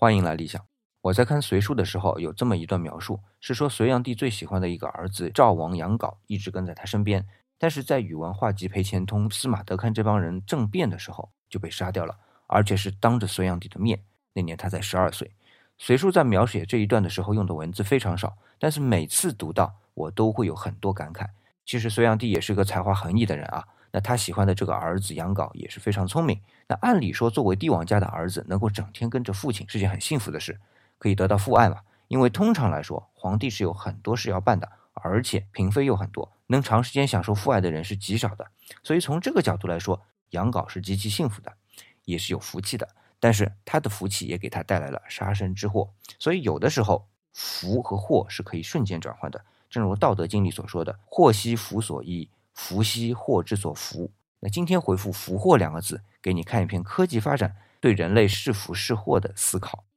欢迎来理想。我在看《隋书》的时候，有这么一段描述，是说隋炀帝最喜欢的一个儿子赵王杨镐一直跟在他身边，但是在宇文化及裴虔通、司马德堪这帮人政变的时候就被杀掉了，而且是当着隋炀帝的面。那年他才十二岁。《隋书》在描写这一段的时候用的文字非常少，但是每次读到我都会有很多感慨。其实隋炀帝也是个才华横溢的人啊。那他喜欢的这个儿子杨镐也是非常聪明。那按理说，作为帝王家的儿子，能够整天跟着父亲是件很幸福的事，可以得到父爱嘛？因为通常来说，皇帝是有很多事要办的，而且嫔妃又很多，能长时间享受父爱的人是极少的。所以从这个角度来说，杨镐是极其幸福的，也是有福气的。但是他的福气也给他带来了杀身之祸。所以有的时候，福和祸是可以瞬间转换的。正如《道德经》里所说的：“祸兮福所依。”福兮祸之所伏。那今天回复“福祸”两个字，给你看一篇科技发展对人类是福是祸的思考。